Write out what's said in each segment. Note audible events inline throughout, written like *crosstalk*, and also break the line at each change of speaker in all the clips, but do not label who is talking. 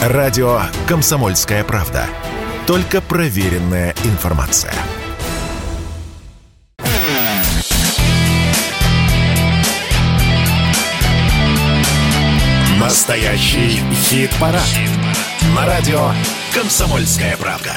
Радио «Комсомольская правда». Только проверенная информация. Настоящий хит-парад. На радио «Комсомольская правда».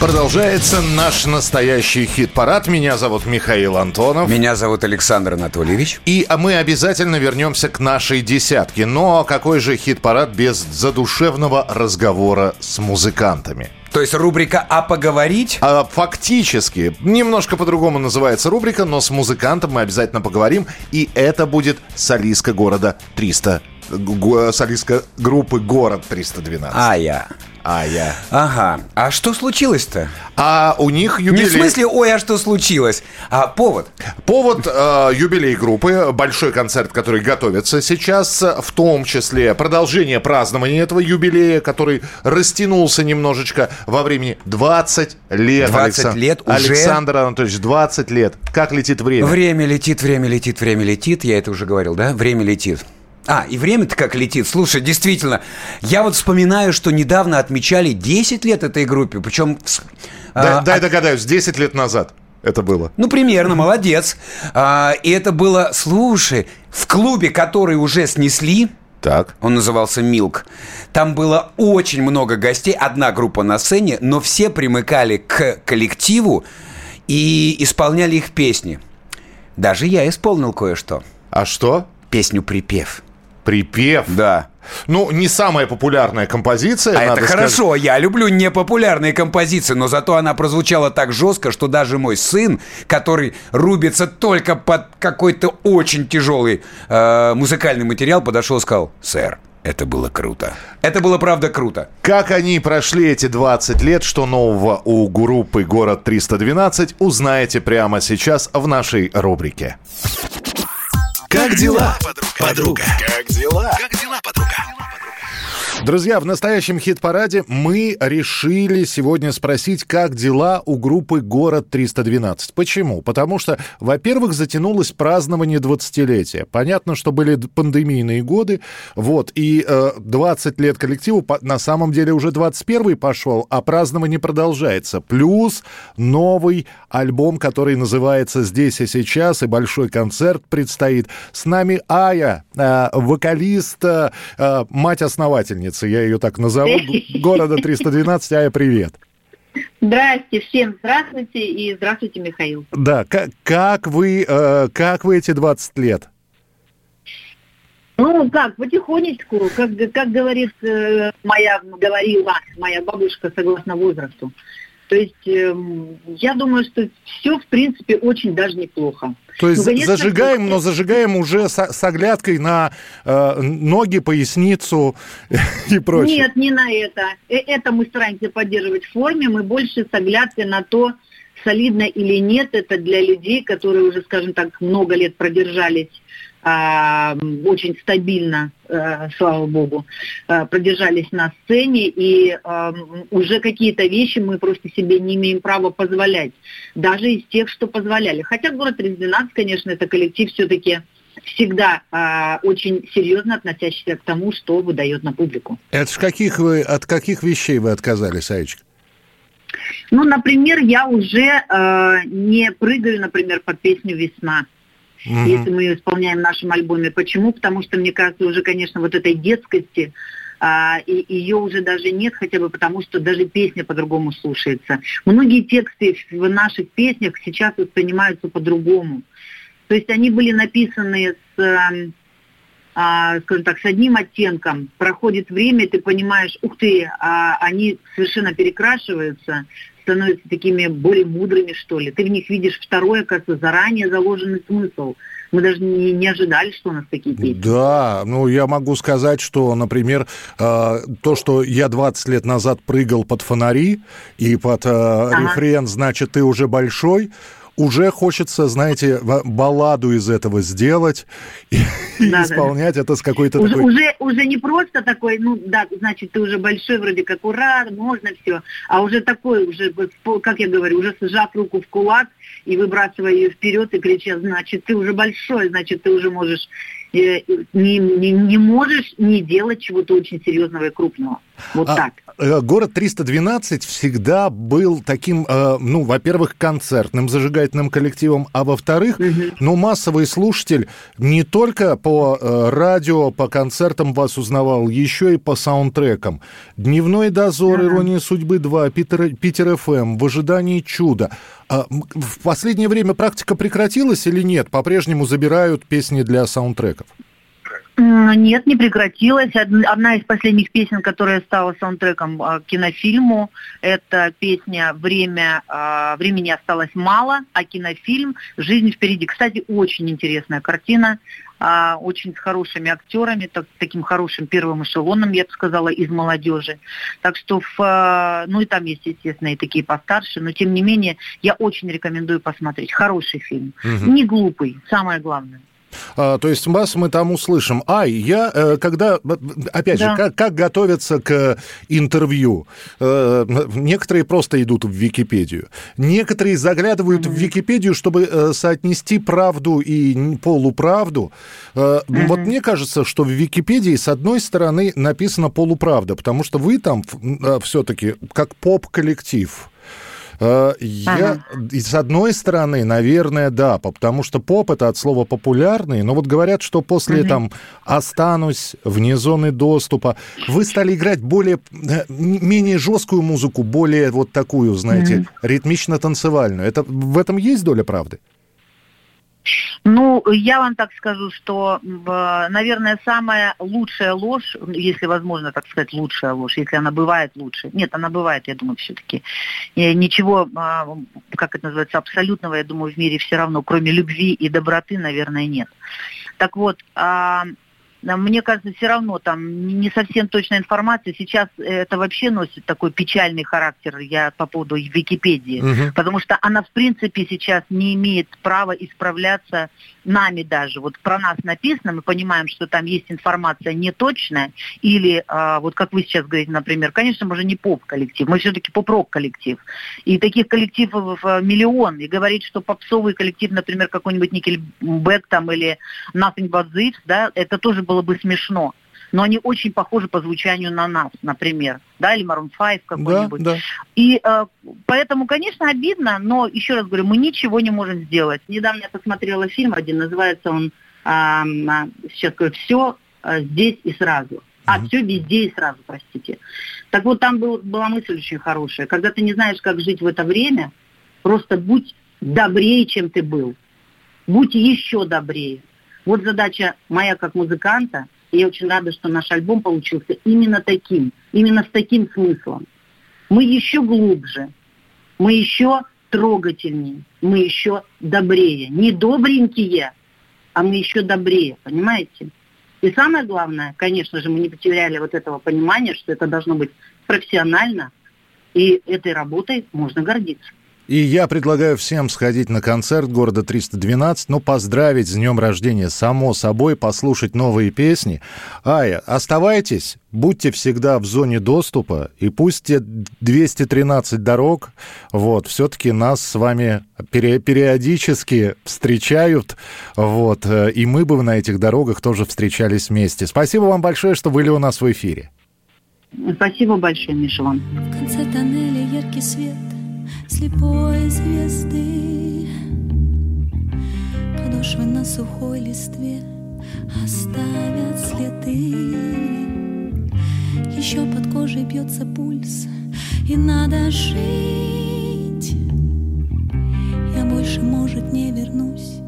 Продолжается наш настоящий хит-парад. Меня зовут Михаил Антонов.
Меня зовут Александр Анатольевич.
И мы обязательно вернемся к нашей десятке. Но какой же хит-парад без задушевного разговора с музыкантами?
То есть рубрика «А поговорить»?
А, фактически. Немножко по-другому называется рубрика, но с музыкантом мы обязательно поговорим. И это будет солистка города 300 солистка группы «Город 312».
А я.
А я.
Ага. А что случилось-то?
А у них юбилей...
Не в смысле, ой, а что случилось? А повод?
Повод э, юбилей группы, большой концерт, который готовится сейчас, в том числе продолжение празднования этого юбилея, который растянулся немножечко во времени 20 лет.
20 Александр... лет уже?
Александр Анатольевич, 20 лет. Как летит время?
Время летит, время летит, время летит. Я это уже говорил, да? Время летит. А, и время-то как летит. Слушай, действительно, я вот вспоминаю, что недавно отмечали 10 лет этой группе, причем...
Дай, а, дай догадаюсь, 10 лет назад это было.
Ну, примерно, молодец. А, и это было, слушай, в клубе, который уже снесли,
так.
Он назывался «Милк». Там было очень много гостей, одна группа на сцене, но все примыкали к коллективу и исполняли их песни. Даже я исполнил кое-что.
А что?
Песню «Припев».
Припев?
Да.
Ну, не самая популярная композиция.
А это хорошо, сказать. я люблю непопулярные композиции, но зато она прозвучала так жестко, что даже мой сын, который рубится только под какой-то очень тяжелый э, музыкальный материал, подошел и сказал, сэр, это было круто. Это было, правда, круто.
Как они прошли эти 20 лет, что нового у группы «Город 312» узнаете прямо сейчас в нашей рубрике.
Как дела, подруга? Как дела? Как дела, подруга?
Друзья, в настоящем хит-параде мы решили сегодня спросить, как дела у группы «Город 312». Почему? Потому что, во-первых, затянулось празднование 20-летия. Понятно, что были пандемийные годы, вот, и э, 20 лет коллективу, на самом деле уже 21-й пошел, а празднование продолжается. Плюс новый альбом, который называется «Здесь и сейчас», и большой концерт предстоит. С нами Ая, э, вокалист, э, мать-основательница улицы, я ее так назову, города 312. Ая, привет.
Здрасте, всем здравствуйте и здравствуйте, Михаил.
Да, как, как, вы, э, как вы эти 20 лет?
Ну, как, потихонечку, как, как говорит э, моя, говорила моя бабушка, согласно возрасту. То есть э, я думаю, что все, в принципе, очень даже неплохо.
То есть ну, конечно, зажигаем, но зажигаем уже с, с оглядкой на э, ноги, поясницу *laughs* и прочее.
Нет, не на это. Э, это мы стараемся поддерживать в форме. Мы больше с оглядкой на то, солидно или нет. Это для людей, которые уже, скажем так, много лет продержались а, очень стабильно, э, слава богу, э, продержались на сцене, и уже какие-то вещи мы просто себе не имеем права позволять, даже из тех, что позволяли. Хотя город 312, конечно, это коллектив все-таки всегда очень серьезно относящийся к тому, что выдает на публику.
Это ж каких вы, от каких вещей вы отказались, Аечка?
Ну, например, я уже э, не прыгаю, например, под песню «Весна» угу. если мы ее исполняем в нашем альбоме. Почему? Потому что, мне кажется, уже, конечно, вот этой детскости, а, и ее уже даже нет, хотя бы потому, что даже песня по-другому слушается. Многие тексты в наших песнях сейчас воспринимаются по-другому. То есть они были написаны с, эм, а, скажем так, с одним оттенком. Проходит время, ты понимаешь, ух ты, а они совершенно перекрашиваются, становятся такими более мудрыми, что ли. Ты в них видишь второе, как заранее заложенный смысл. Мы даже не, не ожидали, что у нас такие песни.
Да, ну я могу сказать, что, например, э, то, что я 20 лет назад прыгал под фонари и под э, ага. рефрен «Значит, ты уже большой», уже хочется, знаете, балладу из этого сделать *laughs* и, да, исполнять да. это с какой-то
уже,
такой...
Уже, уже не просто такой, ну да, значит, ты уже большой, вроде как ура, можно все, а уже такой, уже, как я говорю, уже сжав руку в кулак и выбрасывая ее вперед и крича, значит, ты уже большой, значит, ты уже можешь не, не, не можешь не делать чего-то очень серьезного и крупного. Вот а, так.
Э, город 312 всегда был таким, э, ну, во-первых, концертным зажигательным коллективом, а во-вторых, угу. ну, массовый слушатель не только по э, радио, по концертам вас узнавал, еще и по саундтрекам. «Дневной дозор», ага. «Ирония судьбы 2», «Питер, Питер ФМ», «В ожидании чуда». А в последнее время практика прекратилась или нет? По-прежнему забирают песни для саундтреков?
Нет, не прекратилась. Одна из последних песен, которая стала саундтреком к кинофильму, это песня «Время, а, «Времени осталось мало», а кинофильм «Жизнь впереди». Кстати, очень интересная картина, а, очень с хорошими актерами, так, таким хорошим первым эшелоном, я бы сказала, из молодежи. Так что, в, а, ну и там есть, естественно, и такие постарше, но тем не менее, я очень рекомендую посмотреть. Хороший фильм, угу. не глупый, самое главное.
А, то есть вас мы там услышим. Ай, я, э, когда, опять да. же, как, как готовиться к интервью? Э, некоторые просто идут в Википедию. Некоторые заглядывают mm-hmm. в Википедию, чтобы э, соотнести правду и полуправду. Mm-hmm. Вот мне кажется, что в Википедии, с одной стороны, написано полуправда, потому что вы там все-таки как поп-коллектив. Э, я, ага. с одной стороны, наверное, да, потому что поп это от слова популярный, но вот говорят, что после угу. там останусь вне зоны доступа, вы стали играть более, э, менее жесткую музыку, более вот такую, знаете, угу. ритмично-танцевальную. Это, в этом есть доля правды?
Ну, я вам так скажу, что, наверное, самая лучшая ложь, если возможно так сказать, лучшая ложь, если она бывает лучше. Нет, она бывает, я думаю, все-таки. Ничего, а, как это называется, абсолютного, я думаю, в мире все равно, кроме любви и доброты, наверное, нет. Так вот, а, мне кажется, все равно там не совсем точная информация. Сейчас это вообще носит такой печальный характер, я по поводу Википедии, угу. потому что она, в принципе, сейчас не имеет права исправляться нами даже. Вот про нас написано, мы понимаем, что там есть информация неточная, или а, вот как вы сейчас говорите, например, конечно, мы же не поп-коллектив, мы все-таки поп-рок коллектив. И таких коллективов миллион. И говорить, что попсовый коллектив, например, какой-нибудь Никельбэк там или Nothing But This, да, это тоже было бы смешно. Но они очень похожи по звучанию на нас, например, да, или Maroon 5 какой-нибудь. Да, да. И э, поэтому, конечно, обидно, но еще раз говорю, мы ничего не можем сделать. Недавно я посмотрела фильм один, называется он э, сейчас говорю, все здесь и сразу. А все везде и сразу, простите. Так вот, там был, была мысль очень хорошая. Когда ты не знаешь, как жить в это время, просто будь добрее, чем ты был. Будь еще добрее. Вот задача моя как музыканта, и я очень рада, что наш альбом получился именно таким, именно с таким смыслом. Мы еще глубже, мы еще трогательнее, мы еще добрее. Не добренькие, а мы еще добрее, понимаете? И самое главное, конечно же, мы не потеряли вот этого понимания, что это должно быть профессионально, и этой работой можно гордиться.
И я предлагаю всем сходить на концерт города 312, ну, поздравить с днем рождения, само собой, послушать новые песни. Ая, оставайтесь, будьте всегда в зоне доступа, и пусть те 213 дорог, вот, все-таки нас с вами пере периодически встречают, вот, э, и мы бы на этих дорогах тоже встречались вместе. Спасибо вам большое, что были у нас в эфире.
Спасибо большое, Миша, вам. В конце тоннеля яркий свет — слепой звезды. Подошвы на сухой листве оставят следы. Еще под кожей бьется пульс И надо жить. Я больше, может, не вернусь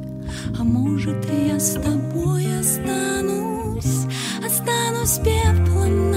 А может, я с тобой останусь. Останусь пеплом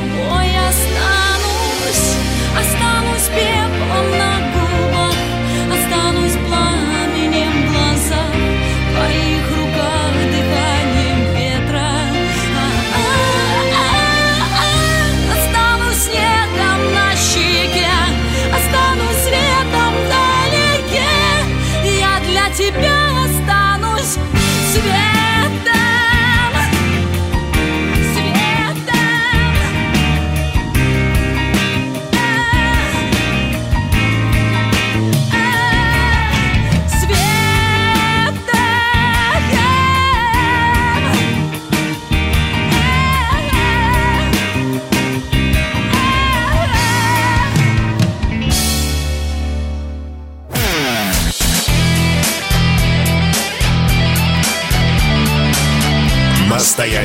我。